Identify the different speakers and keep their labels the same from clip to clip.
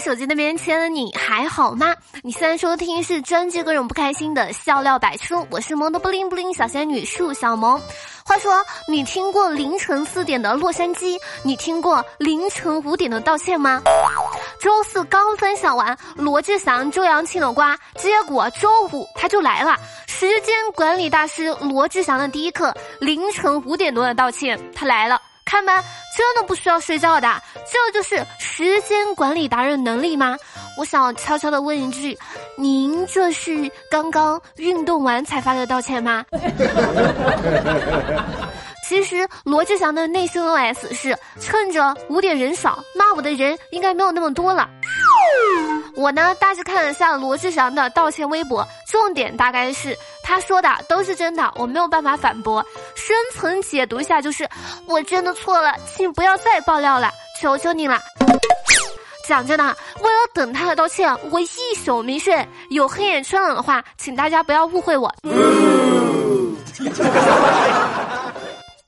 Speaker 1: 手机那边亲爱的你还好吗？你现在收听是专治各种不开心的笑料百出，我是萌的不灵不灵小仙女树小萌。话说，你听过凌晨四点的洛杉矶？你听过凌晨五点的道歉吗？周四刚分享完罗志祥、周扬青的瓜，结果周五他就来了。时间管理大师罗志祥的第一课，凌晨五点多的道歉，他来了。看吧，真的不需要睡觉的，这就是时间管理达人能力吗？我想悄悄的问一句，您这是刚刚运动完才发的道歉吗？其实罗志祥的内心 OS 是趁着五点人少，骂我的人应该没有那么多了。我呢，大致看了下罗志祥的道歉微博，重点大概是他说的都是真的，我没有办法反驳。深层解读一下就是，我真的错了，请不要再爆料了，求求你了。讲真的，为了等他的道歉，我一宿没睡。有黑眼圈了的话，请大家不要误会我。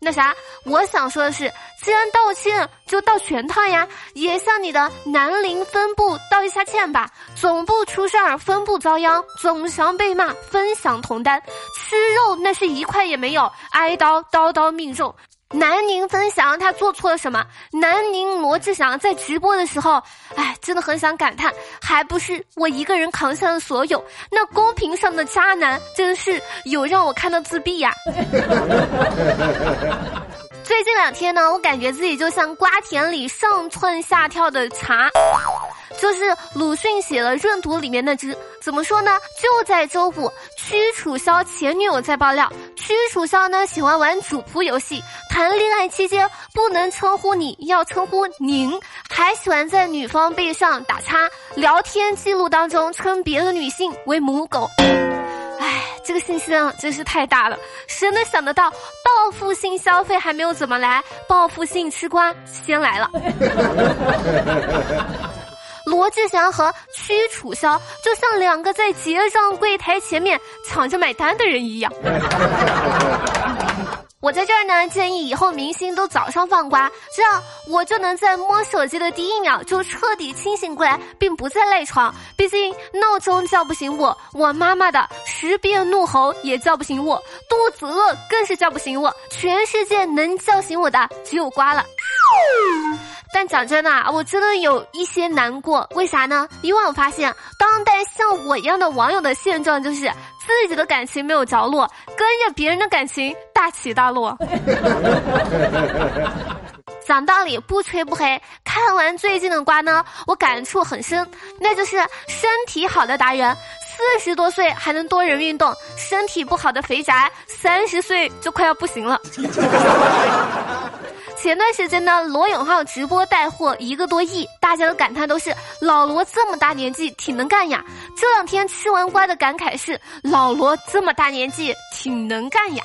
Speaker 1: 那啥，我想说的是，既然道歉，就道全套呀，也向你的南陵分部道一下歉吧。总部出事儿，分部遭殃，总想被骂，分享同担。吃肉那是一块也没有，挨刀刀刀命中。南宁分享他做错了什么？南宁罗志祥在直播的时候，哎，真的很想感叹，还不是我一个人扛下了所有。那公屏上的渣男，真是有让我看到自闭呀。最近两天呢，我感觉自己就像瓜田里上蹿下跳的茶。就是鲁迅写了《闰土》里面那只，怎么说呢？就在周五，屈楚萧前女友在爆料，屈楚萧呢喜欢玩主仆游戏，谈恋爱期间不能称呼你，要称呼您，还喜欢在女方背上打叉，聊天记录当中称别的女性为母狗。唉，这个信息量真是太大了，谁能想得到报复性消费还没有怎么来，报复性吃瓜先来了。罗志祥和屈楚萧就像两个在结账柜台前面抢着买单的人一样。我在这儿呢，建议以后明星都早上放瓜，这样我就能在摸手机的第一秒就彻底清醒过来，并不再赖床。毕竟闹钟叫不醒我，我妈妈的十遍怒吼也叫不醒我，肚子饿更是叫不醒我。全世界能叫醒我的只有瓜了。但讲真的，我真的有一些难过。为啥呢？因为我发现，当代像我一样的网友的现状就是自己的感情没有着落，跟着别人的感情大起大落。讲道理，不吹不黑。看完最近的瓜呢，我感触很深，那就是身体好的达人，四十多岁还能多人运动；身体不好的肥宅，三十岁就快要不行了。前段时间呢，罗永浩直播带货一个多亿，大家的感叹都是老罗这么大年纪挺能干呀。这两天吃完瓜的感慨是老罗这么大年纪挺能干呀。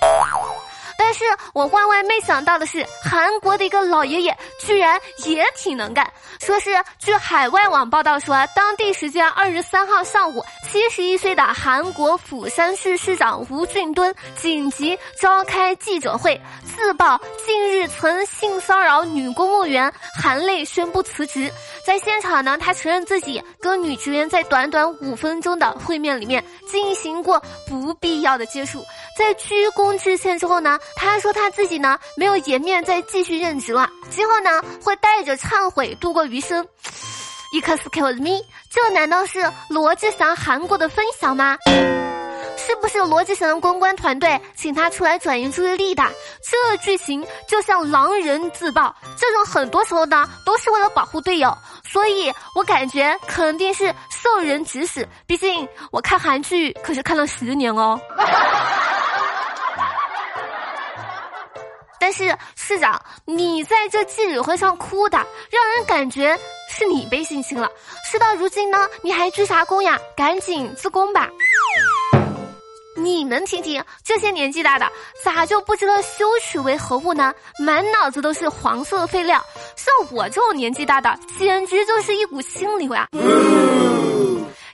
Speaker 1: 但是我万万没想到的是，韩国的一个老爷爷居然也挺能干。说是据海外网报道说，当地时间二十三号上午，七十一岁的韩国釜山市市长吴俊敦紧急召开记者会，自曝近日曾性骚扰女公务员，含泪宣布辞职。在现场呢，他承认自己跟女职员在短短五分钟的会面里面进行过不必要的接触。在鞠躬致歉之后呢，他说他自己呢没有颜面再继续任职了，今后呢会带着忏悔度过余生。Excuse me，这难道是罗志祥韩国的分享吗？是不是罗志祥的公关团队请他出来转移注意力的？这剧情就像狼人自爆，这种很多时候呢都是为了保护队友，所以我感觉肯定是受人指使。毕竟我看韩剧可是看了十年哦。但是市长，你在这记者会上哭的，让人感觉是你被性侵了。事到如今呢，你还鞠啥躬呀？赶紧自宫吧！你们听听，这些年纪大的咋就不知道羞耻为何物呢？满脑子都是黄色废料。像我这种年纪大的，简直就是一股清流呀！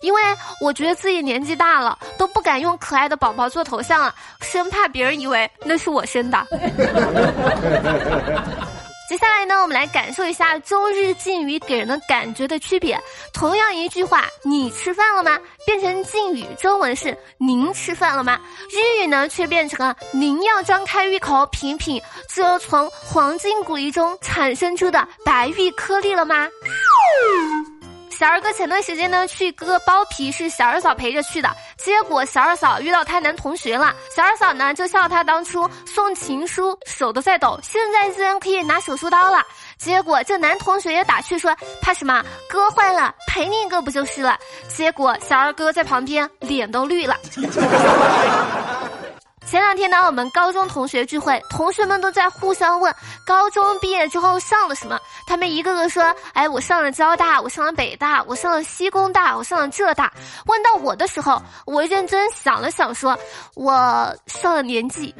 Speaker 1: 因为我觉得自己年纪大了，都不敢用可爱的宝宝做头像了，生怕别人以为那是我生的。接下来呢，我们来感受一下周日敬语给人的感觉的区别。同样一句话，你吃饭了吗？变成敬语，中文是您吃饭了吗？日语呢，却变成了您要张开玉口品品这从黄金谷粒中产生出的白玉颗粒了吗？小二哥前段时间呢去割包皮，是小二嫂陪着去的。结果小二嫂遇到他男同学了，小二嫂呢就笑他当初送情书手都在抖，现在居然可以拿手术刀了。结果这男同学也打趣说：“怕什么？割坏了赔你一个不就是了？”结果小二哥在旁边脸都绿了。前两天呢，我们高中同学聚会，同学们都在互相问高中毕业之后上了什么。他们一个个说：“哎，我上了交大，我上了北大，我上了西工大，我上了浙大。”问到我的时候，我认真想了想，说：“我上了年纪。”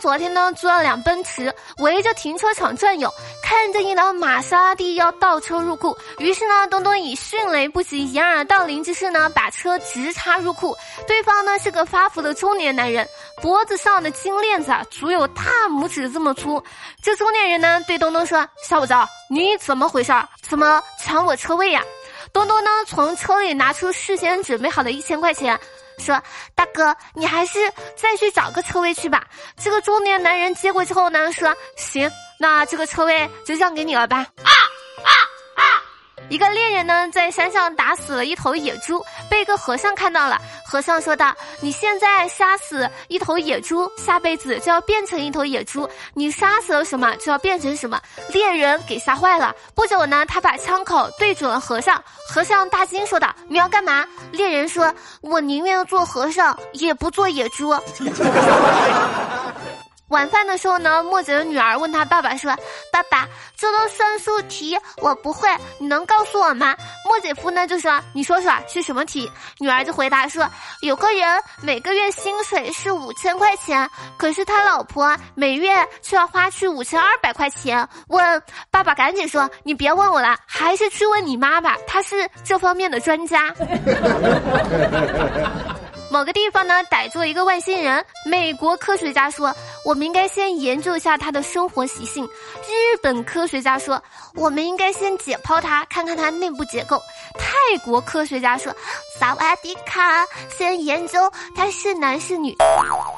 Speaker 1: 昨天呢租了辆奔驰，围着停车场转悠，看着一辆玛莎拉蒂要倒车入库，于是呢东东以迅雷不及掩耳盗铃之势呢把车直插入库。对方呢是个发福的中年男人，脖子上的金链子啊足有大拇指这么粗。这中年人呢对东东说：“小伙子，你怎么回事？怎么抢我车位呀？”东东呢从车里拿出事先准备好的一千块钱。说大哥，你还是再去找个车位去吧。这个中年男人接过之后呢，说行，那这个车位就让给你了吧。一个猎人呢，在山上打死了一头野猪，被一个和尚看到了。和尚说道：“你现在杀死一头野猪，下辈子就要变成一头野猪。你杀死了什么，就要变成什么。”猎人给吓坏了。不久呢，他把枪口对准了和尚。和尚大惊说道：“你要干嘛？”猎人说：“我宁愿做和尚，也不做野猪。”晚饭的时候呢，莫姐的女儿问他爸爸说：“爸爸，这道算术题我不会，你能告诉我吗？”莫姐夫呢就说：“你说说是什么题？”女儿就回答说：“有个人每个月薪水是五千块钱，可是他老婆每月却要花去五千二百块钱。”问爸爸赶紧说：“你别问我了，还是去问你妈吧，她是这方面的专家。” 某个地方呢，逮住一个外星人。美国科学家说，我们应该先研究一下他的生活习性。日本科学家说，我们应该先解剖他，看看他内部结构。泰国科学家说，萨瓦迪卡，先研究他是男是女。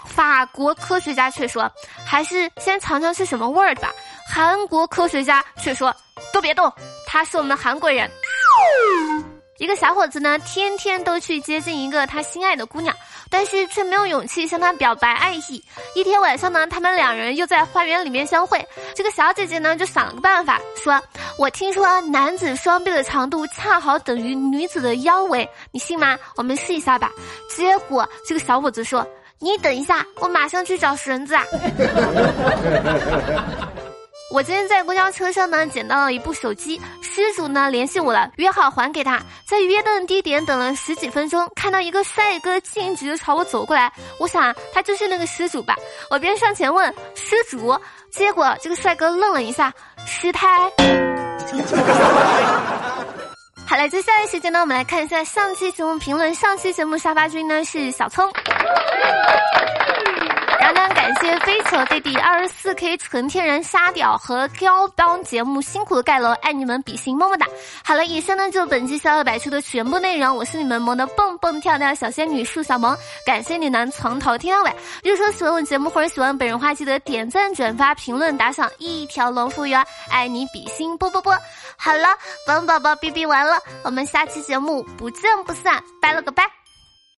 Speaker 1: 法国科学家却说，还是先尝尝是什么味儿吧。韩国科学家却说，都别动，他是我们韩国人。一个小伙子呢，天天都去接近一个他心爱的姑娘，但是却没有勇气向她表白爱意。一天晚上呢，他们两人又在花园里面相会。这个小姐姐呢，就想了个办法，说：“我听说男子双臂的长度恰好等于女子的腰围，你信吗？我们试一下吧。”结果这个小伙子说：“你等一下，我马上去找绳子啊。”我今天在公交车上呢，捡到了一部手机，失主呢联系我了，约好还给他。在约定地点等了十几分钟，看到一个帅哥径直朝我走过来，我想他就是那个失主吧。我便上前问失主，结果这个帅哥愣了一下，失态。好了，接下来时间呢，我们来看一下上期节目评论。上期节目沙发君呢是小聪。然后呢，感谢飞球弟弟二十四 K 纯天然沙雕和高帮节目辛苦的盖楼，爱你们比心么么哒！好了，以上呢就本期小乐百出的全部内容，我是你们萌的蹦蹦跳跳小仙女树小萌，感谢你能从头听到尾。如果说喜欢我节目或者喜欢本人话，记得点赞、转发、评论、打赏，一条龙服务员，爱你比心啵啵啵！好了，本宝宝哔哔完了，我们下期节目不见不散，拜了个拜。